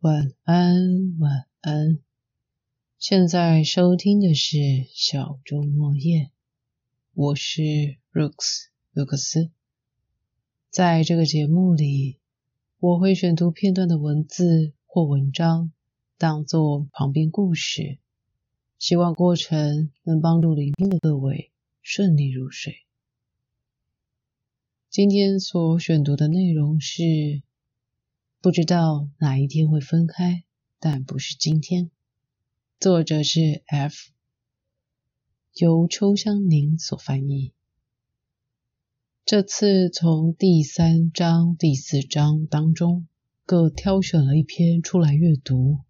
晚安，晚安。现在收听的是小周末夜，我是 Rooks 卢克斯。在这个节目里，我会选读片段的文字或文章，当做旁边故事，希望过程能帮助聆听的各位顺利入睡。今天所选读的内容是：不知道哪一天会分开，但不是今天。作者是 F，由秋香宁所翻译。这次从第三章、第四章当中各挑选了一篇出来阅读，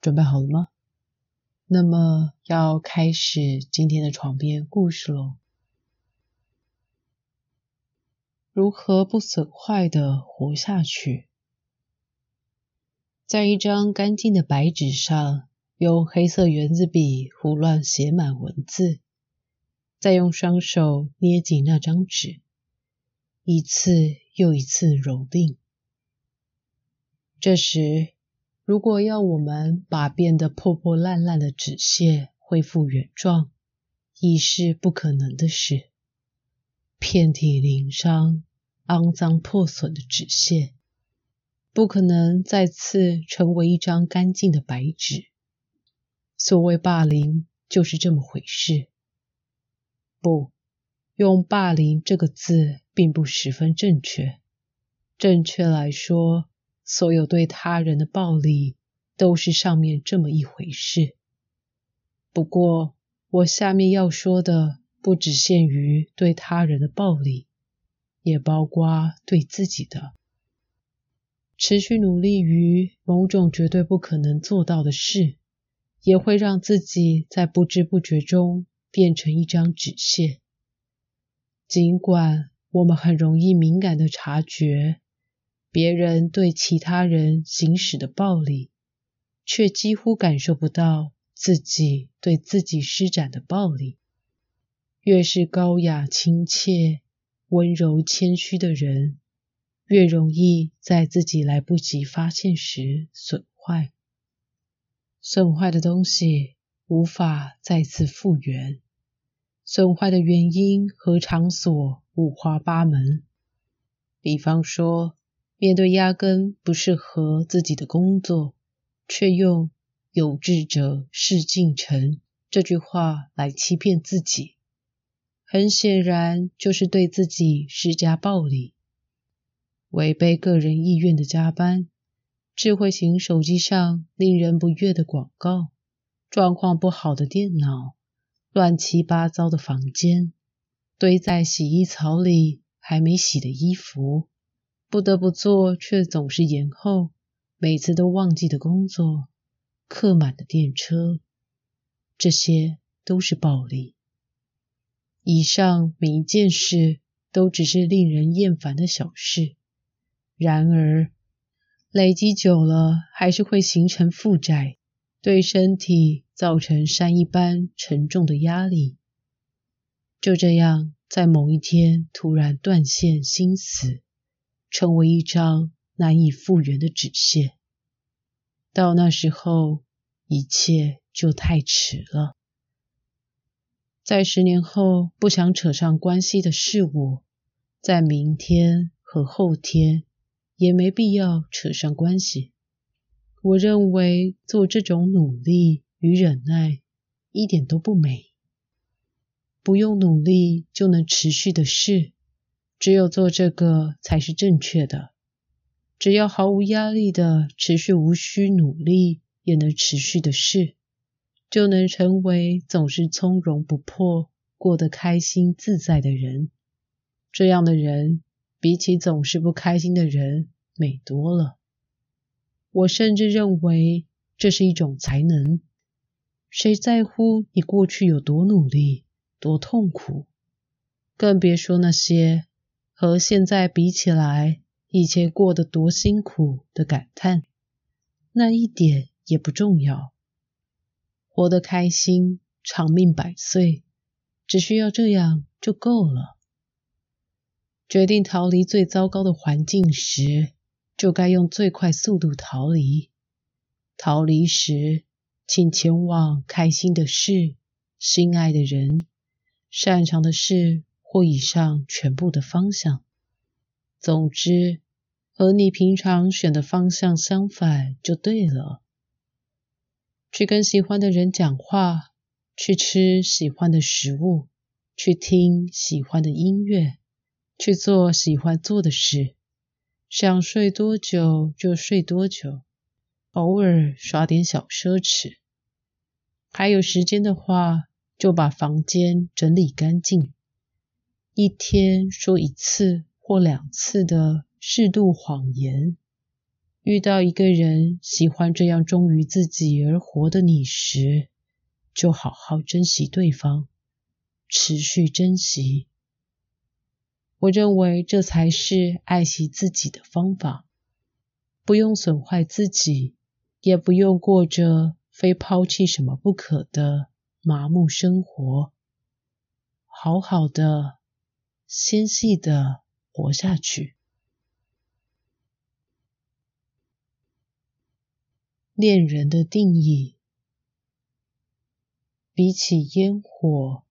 准备好了吗？那么要开始今天的床边故事喽。如何不损坏的活下去？在一张干净的白纸上，用黑色圆珠笔胡乱写满文字，再用双手捏紧那张纸，一次又一次蹂躏。这时，如果要我们把变得破破烂烂的纸屑恢复原状，已是不可能的事。遍体鳞伤。肮脏破损的纸屑，不可能再次成为一张干净的白纸。所谓霸凌，就是这么回事。不用“霸凌”这个字，并不十分正确。正确来说，所有对他人的暴力，都是上面这么一回事。不过，我下面要说的，不只限于对他人的暴力。也包括对自己的持续努力于某种绝对不可能做到的事，也会让自己在不知不觉中变成一张纸屑。尽管我们很容易敏感的察觉别人对其他人行使的暴力，却几乎感受不到自己对自己施展的暴力。越是高雅亲切。温柔谦虚的人，越容易在自己来不及发现时损坏。损坏的东西无法再次复原，损坏的原因和场所五花八门。比方说，面对压根不适合自己的工作，却用“有志者事竟成”这句话来欺骗自己。很显然，就是对自己施加暴力，违背个人意愿的加班，智慧型手机上令人不悦的广告，状况不好的电脑，乱七八糟的房间，堆在洗衣槽里还没洗的衣服，不得不做却总是延后，每次都忘记的工作，客满的电车，这些都是暴力。以上每一件事都只是令人厌烦的小事，然而累积久了，还是会形成负债，对身体造成山一般沉重的压力。就这样，在某一天突然断线、心死，成为一张难以复原的纸屑。到那时候，一切就太迟了。在十年后不想扯上关系的事物，在明天和后天也没必要扯上关系。我认为做这种努力与忍耐一点都不美。不用努力就能持续的事，只有做这个才是正确的。只要毫无压力的持续无需努力也能持续的事。就能成为总是从容不迫、过得开心自在的人。这样的人比起总是不开心的人美多了。我甚至认为这是一种才能。谁在乎你过去有多努力、多痛苦？更别说那些和现在比起来，以前过得多辛苦的感叹。那一点也不重要。活得开心，长命百岁，只需要这样就够了。决定逃离最糟糕的环境时，就该用最快速度逃离。逃离时，请前往开心的事、心爱的人、擅长的事或以上全部的方向。总之，和你平常选的方向相反就对了。去跟喜欢的人讲话，去吃喜欢的食物，去听喜欢的音乐，去做喜欢做的事。想睡多久就睡多久，偶尔耍点小奢侈。还有时间的话，就把房间整理干净。一天说一次或两次的适度谎言。遇到一个人喜欢这样忠于自己而活的你时，就好好珍惜对方，持续珍惜。我认为这才是爱惜自己的方法，不用损坏自己，也不用过着非抛弃什么不可的麻木生活，好好的、纤细的活下去。恋人的定义，比起烟火，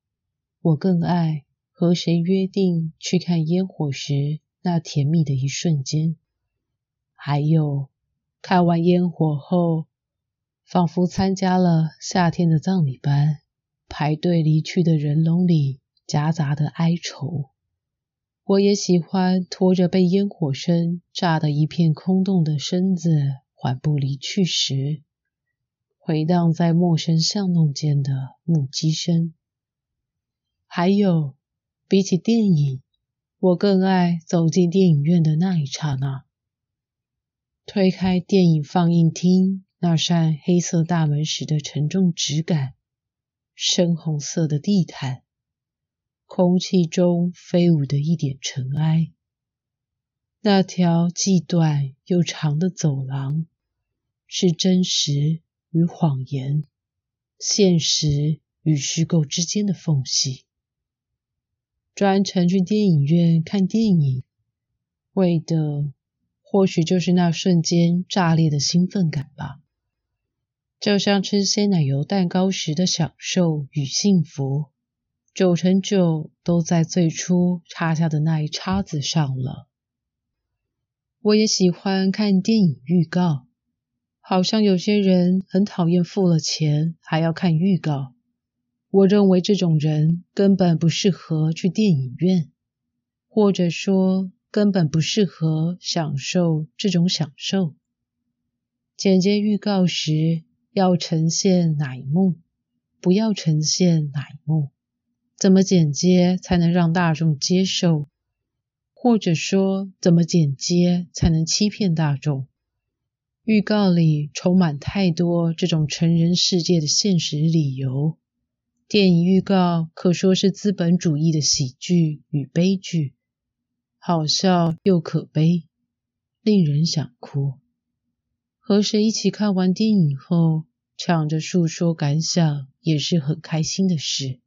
我更爱和谁约定去看烟火时那甜蜜的一瞬间，还有看完烟火后，仿佛参加了夏天的葬礼般，排队离去的人龙里夹杂的哀愁。我也喜欢拖着被烟火声炸得一片空洞的身子。缓步离去时，回荡在陌生巷弄间的木屐声。还有，比起电影，我更爱走进电影院的那一刹那。推开电影放映厅那扇黑色大门时的沉重质感，深红色的地毯，空气中飞舞的一点尘埃。那条既短又长的走廊，是真实与谎言、现实与虚构之间的缝隙。专程去电影院看电影，为的或许就是那瞬间炸裂的兴奋感吧。就像吃鲜奶油蛋糕时的享受与幸福，九成九都在最初插下的那一叉子上了。我也喜欢看电影预告，好像有些人很讨厌付了钱还要看预告。我认为这种人根本不适合去电影院，或者说根本不适合享受这种享受。剪接预告时要呈现哪一幕，不要呈现哪一幕，怎么剪接才能让大众接受？或者说，怎么剪接才能欺骗大众？预告里充满太多这种成人世界的现实理由。电影预告可说是资本主义的喜剧与悲剧，好笑又可悲，令人想哭。和谁一起看完电影后，抢着诉说感想，也是很开心的事。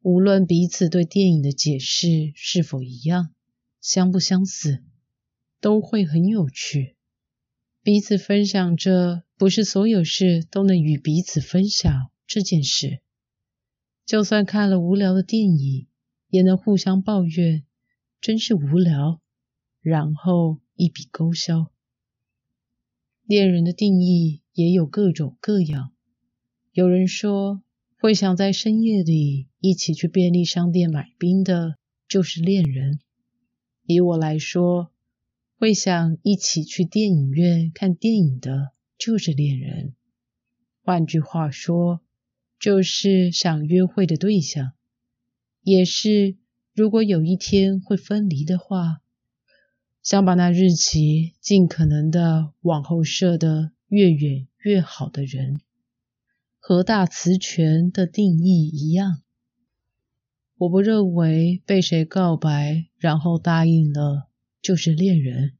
无论彼此对电影的解释是否一样。相不相似，都会很有趣。彼此分享着，不是所有事都能与彼此分享这件事。就算看了无聊的电影，也能互相抱怨，真是无聊，然后一笔勾销。恋人的定义也有各种各样。有人说，会想在深夜里一起去便利商店买冰的，就是恋人。以我来说，会想一起去电影院看电影的，就是恋人。换句话说，就是想约会的对象，也是如果有一天会分离的话，想把那日期尽可能的往后设的越远越好的人。和大词权的定义一样。我不认为被谁告白，然后答应了就是恋人。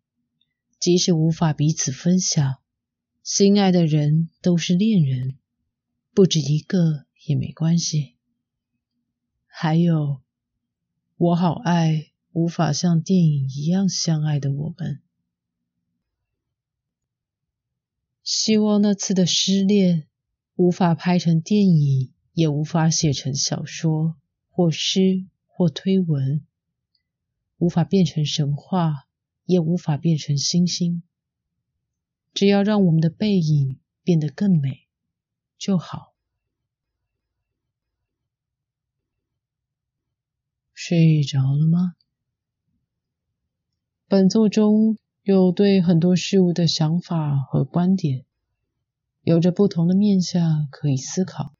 即使无法彼此分享，心爱的人都是恋人，不止一个也没关系。还有，我好爱无法像电影一样相爱的我们。希望那次的失恋无法拍成电影，也无法写成小说或诗或推文，无法变成神话，也无法变成星星。只要让我们的背影变得更美就好。睡着了吗？本作中有对很多事物的想法和观点，有着不同的面向可以思考。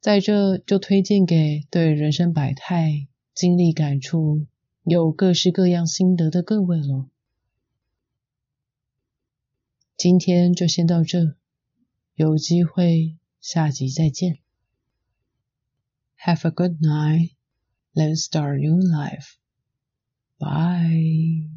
在这就推荐给对人生百态、经历感触、有各式各样心得的各位喽。今天就先到这，有机会下集再见。Have a good night. Let's start new life. Bye.